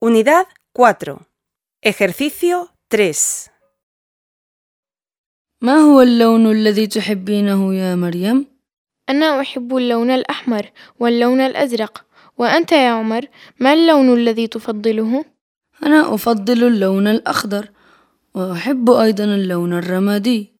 Unidad 4. Ejercicio 3. ما هو اللون الذي تحبينه يا مريم؟ أنا أحب اللون الأحمر واللون الأزرق وأنت يا عمر ما اللون الذي تفضله؟ أنا أفضل اللون الأخضر وأحب أيضا اللون الرمادي